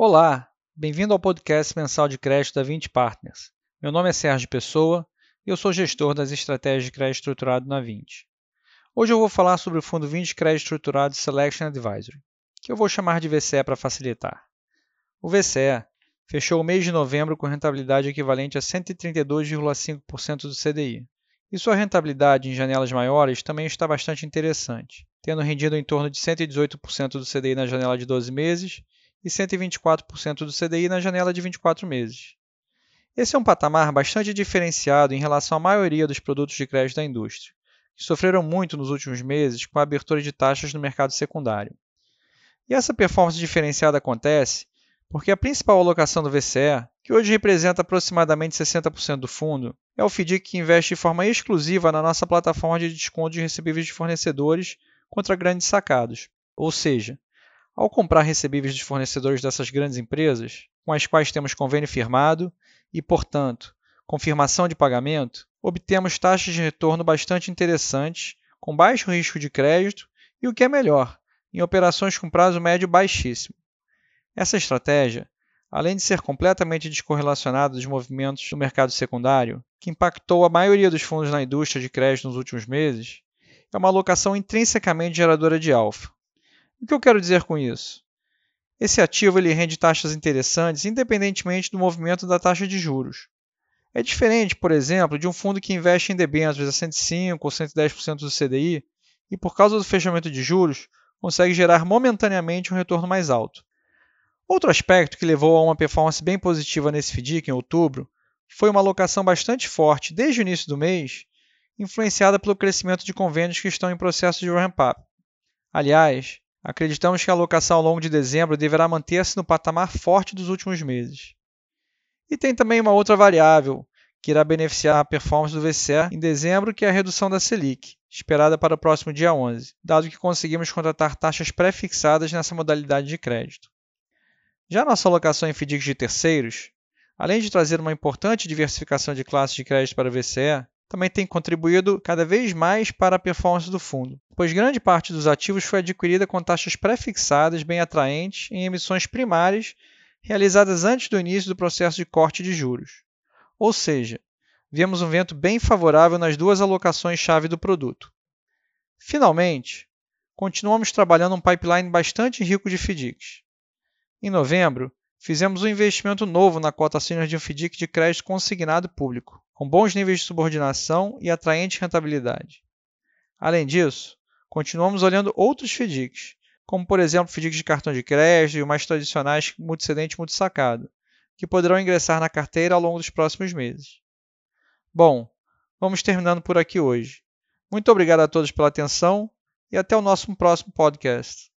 Olá, bem-vindo ao podcast mensal de crédito da 20 Partners. Meu nome é Sérgio Pessoa e eu sou gestor das estratégias de crédito estruturado na 20. Hoje eu vou falar sobre o fundo 20 Crédito Estruturado Selection Advisory, que eu vou chamar de VCE para facilitar. O VCE fechou o mês de novembro com rentabilidade equivalente a 132,5% do CDI. E sua rentabilidade em janelas maiores também está bastante interessante, tendo rendido em torno de 118% do CDI na janela de 12 meses e 124% do CDI na janela de 24 meses. Esse é um patamar bastante diferenciado em relação à maioria dos produtos de crédito da indústria, que sofreram muito nos últimos meses com a abertura de taxas no mercado secundário. E essa performance diferenciada acontece porque a principal alocação do VCE, que hoje representa aproximadamente 60% do fundo, é o FDIC que investe de forma exclusiva na nossa plataforma de desconto de recebíveis de fornecedores contra grandes sacados. Ou seja, ao comprar recebíveis dos fornecedores dessas grandes empresas, com as quais temos convênio firmado e, portanto, confirmação de pagamento, obtemos taxas de retorno bastante interessantes, com baixo risco de crédito e, o que é melhor, em operações com prazo médio baixíssimo. Essa estratégia, além de ser completamente descorrelacionada dos movimentos do mercado secundário, que impactou a maioria dos fundos na indústria de crédito nos últimos meses, é uma alocação intrinsecamente geradora de alfa. O que eu quero dizer com isso? Esse ativo ele rende taxas interessantes independentemente do movimento da taxa de juros. É diferente, por exemplo, de um fundo que investe em debêntures a 105 ou 110% do CDI e, por causa do fechamento de juros, consegue gerar momentaneamente um retorno mais alto. Outro aspecto que levou a uma performance bem positiva nesse FDIC em outubro foi uma alocação bastante forte desde o início do mês, influenciada pelo crescimento de convênios que estão em processo de ramp-up. Aliás, Acreditamos que a alocação ao longo de dezembro deverá manter-se no patamar forte dos últimos meses. E tem também uma outra variável que irá beneficiar a performance do VCE em dezembro, que é a redução da Selic, esperada para o próximo dia 11, dado que conseguimos contratar taxas pré-fixadas nessa modalidade de crédito. Já nossa alocação em FDICs de terceiros, além de trazer uma importante diversificação de classes de crédito para o VCE, também tem contribuído cada vez mais para a performance do fundo, pois grande parte dos ativos foi adquirida com taxas pré-fixadas bem atraentes em emissões primárias realizadas antes do início do processo de corte de juros. Ou seja, vemos um vento bem favorável nas duas alocações-chave do produto. Finalmente, continuamos trabalhando um pipeline bastante rico de FDICs. Em novembro, fizemos um investimento novo na cota senior de um FDIC de crédito consignado público, com bons níveis de subordinação e atraente rentabilidade. Além disso, continuamos olhando outros FDICs, como por exemplo FDICs de cartão de crédito e mais tradicionais multicedente e multisacado, que poderão ingressar na carteira ao longo dos próximos meses. Bom, vamos terminando por aqui hoje. Muito obrigado a todos pela atenção e até o nosso próximo podcast.